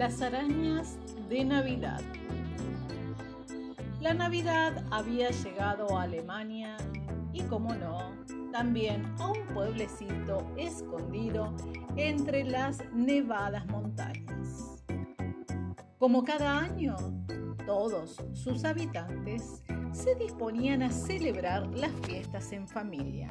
Las arañas de Navidad. La Navidad había llegado a Alemania y, como no, también a un pueblecito escondido entre las nevadas montañas. Como cada año, todos sus habitantes se disponían a celebrar las fiestas en familia.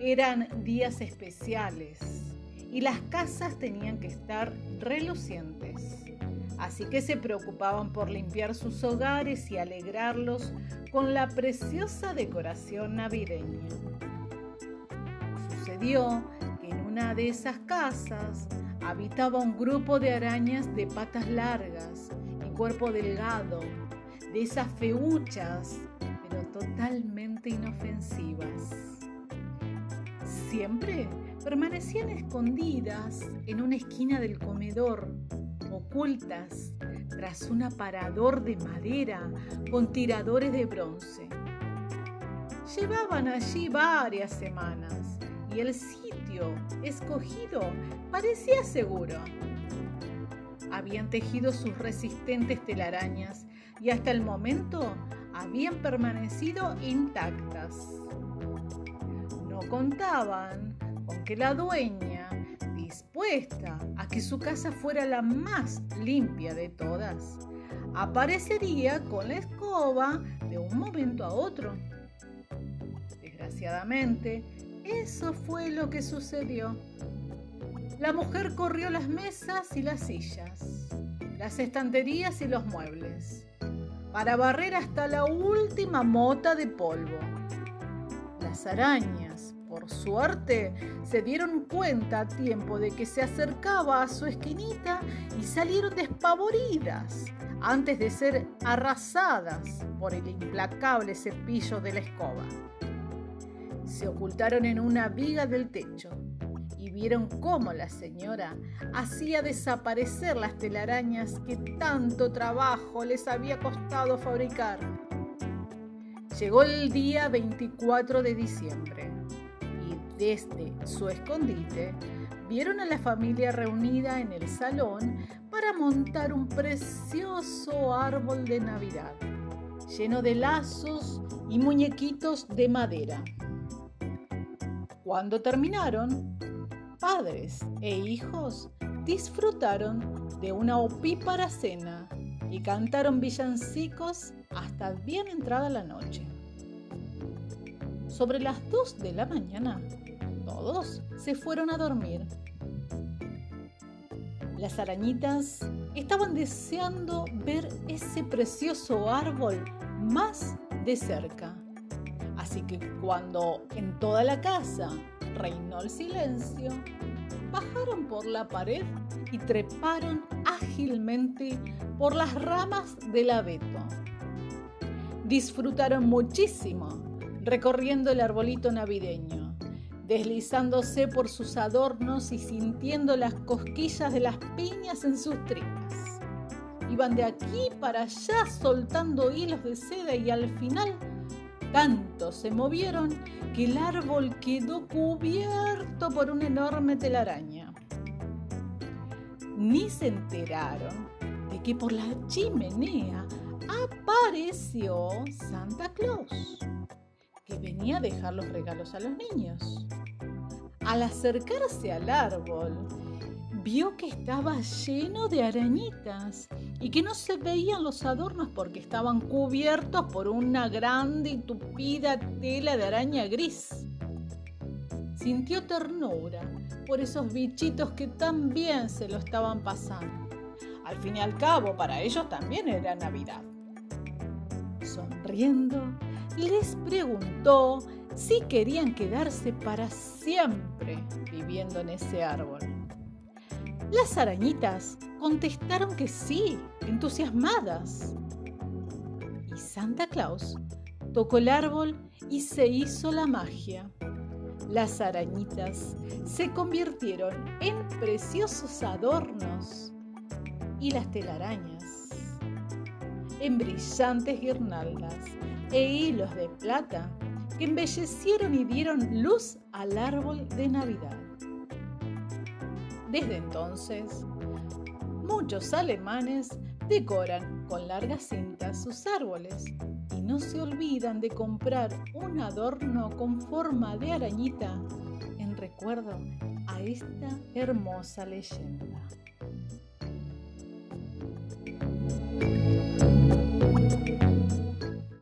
Eran días especiales y las casas tenían que estar relucientes. Así que se preocupaban por limpiar sus hogares y alegrarlos con la preciosa decoración navideña. Sucedió que en una de esas casas habitaba un grupo de arañas de patas largas y cuerpo delgado, de esas feuchas, pero totalmente inofensivas siempre permanecían escondidas en una esquina del comedor, ocultas tras un aparador de madera con tiradores de bronce. Llevaban allí varias semanas y el sitio escogido parecía seguro. Habían tejido sus resistentes telarañas y hasta el momento habían permanecido intactas contaban con que la dueña, dispuesta a que su casa fuera la más limpia de todas, aparecería con la escoba de un momento a otro. Desgraciadamente, eso fue lo que sucedió. La mujer corrió las mesas y las sillas, las estanterías y los muebles, para barrer hasta la última mota de polvo. Las arañas por suerte, se dieron cuenta a tiempo de que se acercaba a su esquinita y salieron despavoridas antes de ser arrasadas por el implacable cepillo de la escoba. Se ocultaron en una viga del techo y vieron cómo la señora hacía desaparecer las telarañas que tanto trabajo les había costado fabricar. Llegó el día 24 de diciembre desde su escondite, vieron a la familia reunida en el salón para montar un precioso árbol de Navidad, lleno de lazos y muñequitos de madera. Cuando terminaron, padres e hijos disfrutaron de una opípara cena y cantaron villancicos hasta bien entrada la noche. Sobre las 2 de la mañana, todos se fueron a dormir. Las arañitas estaban deseando ver ese precioso árbol más de cerca. Así que cuando en toda la casa reinó el silencio, bajaron por la pared y treparon ágilmente por las ramas del abeto. Disfrutaron muchísimo recorriendo el arbolito navideño deslizándose por sus adornos y sintiendo las cosquillas de las piñas en sus tripas. Iban de aquí para allá soltando hilos de seda y al final tanto se movieron que el árbol quedó cubierto por una enorme telaraña. Ni se enteraron de que por la chimenea apareció Santa Claus que venía a dejar los regalos a los niños. Al acercarse al árbol, vio que estaba lleno de arañitas y que no se veían los adornos porque estaban cubiertos por una grande y tupida tela de araña gris. Sintió ternura por esos bichitos que también se lo estaban pasando. Al fin y al cabo, para ellos también era Navidad. Sonriendo, les preguntó si querían quedarse para siempre viviendo en ese árbol. Las arañitas contestaron que sí, entusiasmadas. Y Santa Claus tocó el árbol y se hizo la magia. Las arañitas se convirtieron en preciosos adornos y las telarañas en brillantes guirnaldas e hilos de plata embellecieron y dieron luz al árbol de Navidad. Desde entonces, muchos alemanes decoran con largas cintas sus árboles y no se olvidan de comprar un adorno con forma de arañita en recuerdo a esta hermosa leyenda.